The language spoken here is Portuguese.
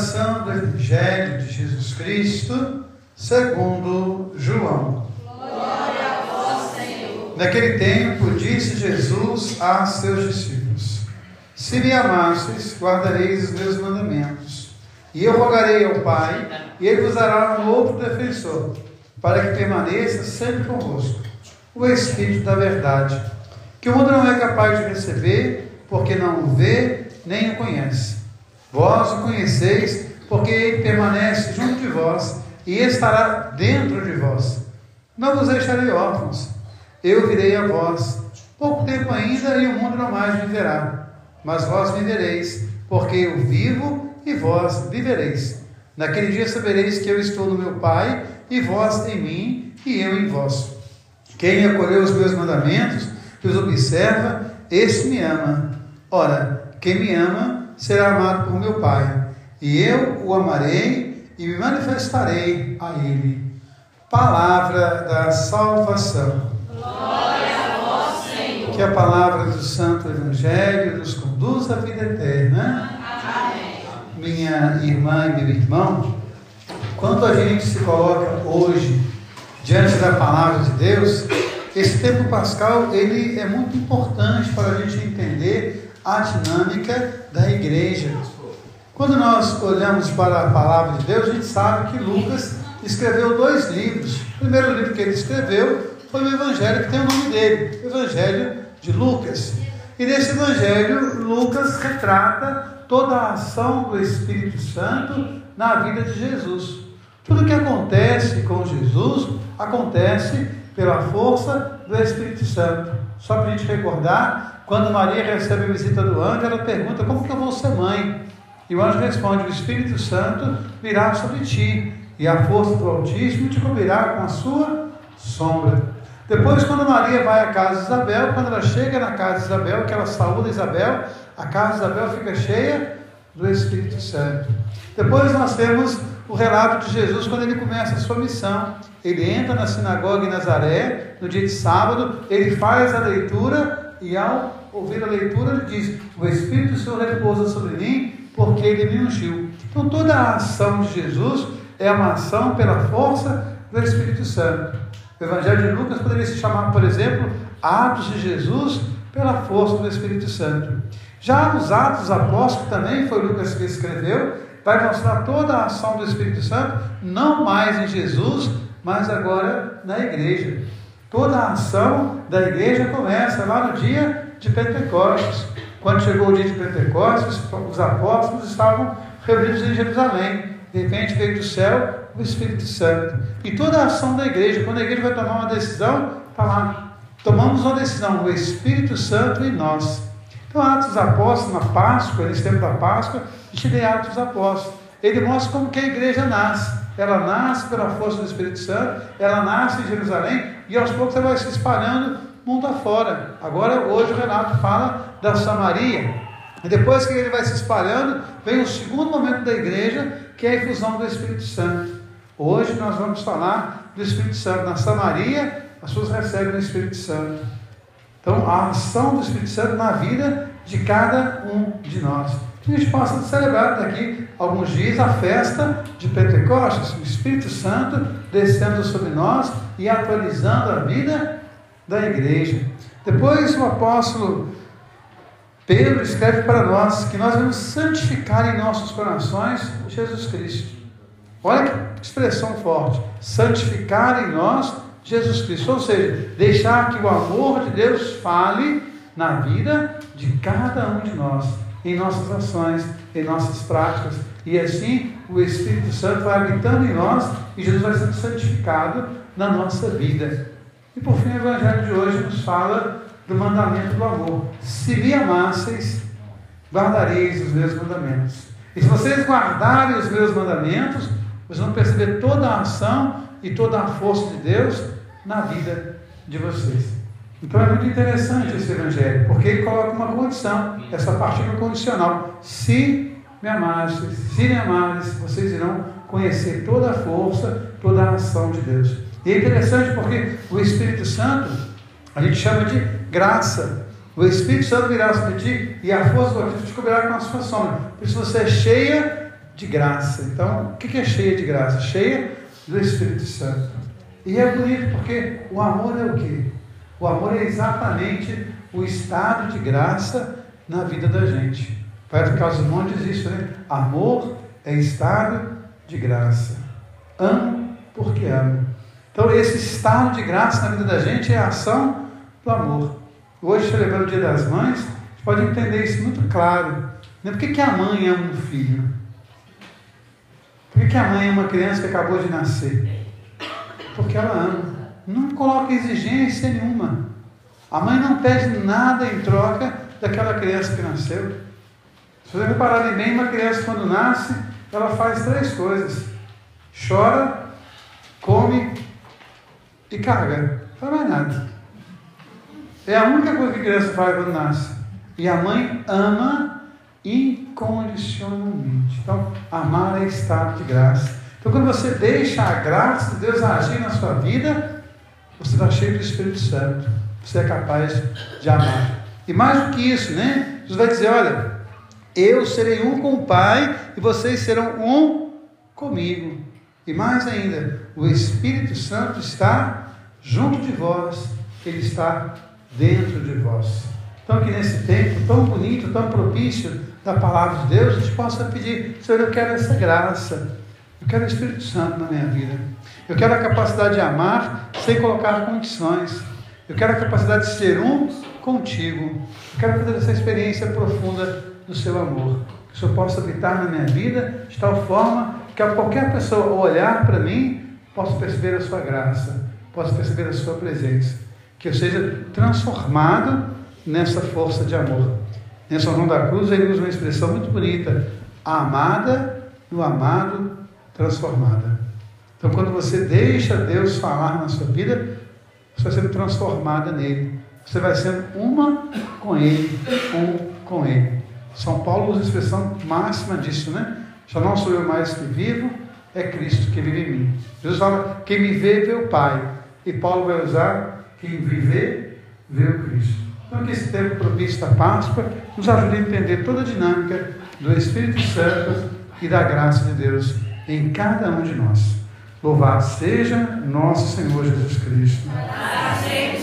Proclamação do Evangelho de Jesus Cristo, segundo João. Glória a vós, Senhor. Naquele tempo, disse Jesus a seus discípulos: Se me amasseis, guardareis os meus mandamentos. E eu rogarei ao Pai, e ele vos dará um outro defensor, para que permaneça sempre convosco, o Espírito da Verdade, que o mundo não é capaz de receber, porque não o vê nem o conhece. Vós o conheceis, porque ele permanece junto de vós e estará dentro de vós. Não vos deixarei órfãos, eu virei a vós. Pouco tempo ainda e o mundo não mais me verá, mas vós me vereis, porque eu vivo e vós vivereis. Naquele dia sabereis que eu estou no meu Pai, e vós em mim, e eu em vós. Quem acolheu os meus mandamentos e os observa, esse me ama. Ora, quem me ama, será amado por meu Pai, e eu o amarei e me manifestarei a ele. Palavra da salvação. Glória a vós, Senhor. Que a palavra do Santo Evangelho nos conduza à vida eterna. Amém. Minha irmã e meu irmão, quando a gente se coloca hoje diante da palavra de Deus, esse tempo pascal ele é muito importante para a gente entender a dinâmica da igreja. Quando nós olhamos para a palavra de Deus, a gente sabe que Lucas escreveu dois livros. O primeiro livro que ele escreveu foi o Evangelho que tem o nome dele, o Evangelho de Lucas. E nesse Evangelho, Lucas retrata toda a ação do Espírito Santo na vida de Jesus. Tudo que acontece com Jesus acontece pela força do Espírito Santo. Só para a gente recordar, quando Maria recebe a visita do anjo, ela pergunta: Como que eu vou ser mãe? E o anjo responde: O Espírito Santo virá sobre ti, e a força do Altíssimo te cobrirá com a sua sombra. Depois, quando Maria vai à casa de Isabel, quando ela chega na casa de Isabel, que ela saúda Isabel, a casa de Isabel fica cheia do Espírito Santo. Depois nós temos o relato de Jesus quando ele começa a sua missão. Ele entra na sinagoga em Nazaré, no dia de sábado, ele faz a leitura e ao ouvir a leitura, ele diz: O Espírito do Senhor repousa sobre mim, porque ele me ungiu. Então, toda a ação de Jesus é uma ação pela força do Espírito Santo. O Evangelho de Lucas poderia se chamar, por exemplo, Atos de Jesus pela força do Espírito Santo. Já os Atos dos Apóstolos, também foi Lucas que escreveu, vai mostrar toda a ação do Espírito Santo, não mais em Jesus, mas agora na igreja. Toda a ação da igreja começa lá no dia de Pentecostes. Quando chegou o dia de Pentecostes, os apóstolos estavam reunidos em Jerusalém. De repente veio do céu o Espírito Santo. E toda a ação da igreja, quando a igreja vai tomar uma decisão, está lá. Tomamos uma decisão, o Espírito Santo em nós. Então, Atos dos Apóstolos, na Páscoa, nesse tempo da Páscoa, a gente lê Atos dos Apóstolos. Ele mostra como que a igreja nasce. Ela nasce pela força do Espírito Santo, ela nasce em Jerusalém, e aos poucos ela vai se espalhando mundo afora. Agora, hoje, o Renato fala da Samaria. E depois que ele vai se espalhando, vem o segundo momento da igreja, que é a infusão do Espírito Santo. Hoje nós vamos falar do Espírito Santo. Na Samaria, as pessoas recebem o Espírito Santo. Então, a ação do Espírito Santo na vida de cada um de nós. Que a gente possa celebrar daqui alguns dias a festa de Pentecostes, o Espírito Santo descendo sobre nós e atualizando a vida da igreja. Depois o apóstolo Pedro escreve para nós que nós vamos santificar em nossos corações Jesus Cristo. Olha que expressão forte: santificar em nós Jesus Cristo. Ou seja, deixar que o amor de Deus fale na vida de cada um de nós, em nossas ações, em nossas práticas. E assim o Espírito Santo vai habitando em nós e Jesus vai sendo santificado na nossa vida. E por fim, o Evangelho de hoje nos fala do mandamento do amor. Se me amasseis, guardareis os meus mandamentos. E se vocês guardarem os meus mandamentos, vocês vão perceber toda a ação e toda a força de Deus na vida de vocês. Então é muito interessante esse Evangelho, porque ele coloca uma condição, essa partícula condicional. Se me amasseis, se me amares, vocês irão conhecer toda a força, toda a ação de Deus. E é interessante porque o Espírito Santo, a gente chama de graça. O Espírito Santo virá sobre ti e a força do Espírito te cobrirá com a sua sombra. Por isso você é cheia de graça. Então, o que é cheia de graça? Cheia do Espírito Santo. E é bonito porque o amor é o quê? O amor é exatamente o estado de graça na vida da gente. Padre Carlos Monte diz isso, né? Amor é estado de graça. Amo porque amo. Então, esse estado de graça na vida da gente é a ação do amor. Hoje, celebrando o Dia das Mães, a gente pode entender isso muito claro. Né? Por que, que a mãe ama um filho? Por que, que a mãe ama uma criança que acabou de nascer? Porque ela ama. Não coloca exigência nenhuma. A mãe não pede nada em troca daquela criança que nasceu. Se vocês repararem bem, uma criança quando nasce, ela faz três coisas: chora, come e caga. Não faz mais nada. É a única coisa que a criança faz quando nasce. E a mãe ama incondicionalmente. Então, amar é estado de graça. Então, quando você deixa a graça de Deus agir na sua vida, você está cheio do Espírito Santo. Você é capaz de amar. E mais do que isso, né? Jesus vai dizer: olha, eu serei um com o Pai e vocês serão um comigo. E mais ainda, o Espírito Santo está junto de vós, ele está dentro de vós. Então, que nesse tempo tão bonito, tão propício da palavra de Deus, a gente possa pedir: Senhor, eu quero essa graça, eu quero o Espírito Santo na minha vida, eu quero a capacidade de amar sem colocar condições, eu quero a capacidade de ser um contigo, eu quero fazer essa experiência profunda do seu amor, que o Senhor possa habitar na minha vida de tal forma que a qualquer pessoa olhar para mim possa perceber a sua graça, possa perceber a sua presença, que eu seja transformado nessa força de amor. Em São João da Cruz ele usa uma expressão muito bonita, a amada no amado transformada. Então quando você deixa Deus falar na sua vida, você vai sendo transformada nele. Você vai sendo uma com ele, um com ele. São Paulo usa a expressão máxima disso, né? Já não sou eu mais que vivo, é Cristo que vive em mim. Jesus fala, quem me vê, vê o Pai. E Paulo vai usar, quem vive, vê o Cristo. Então, que esse tempo propício da Páscoa nos ajude a entender toda a dinâmica do Espírito Santo e da graça de Deus em cada um de nós. Louvado seja nosso Senhor Jesus Cristo.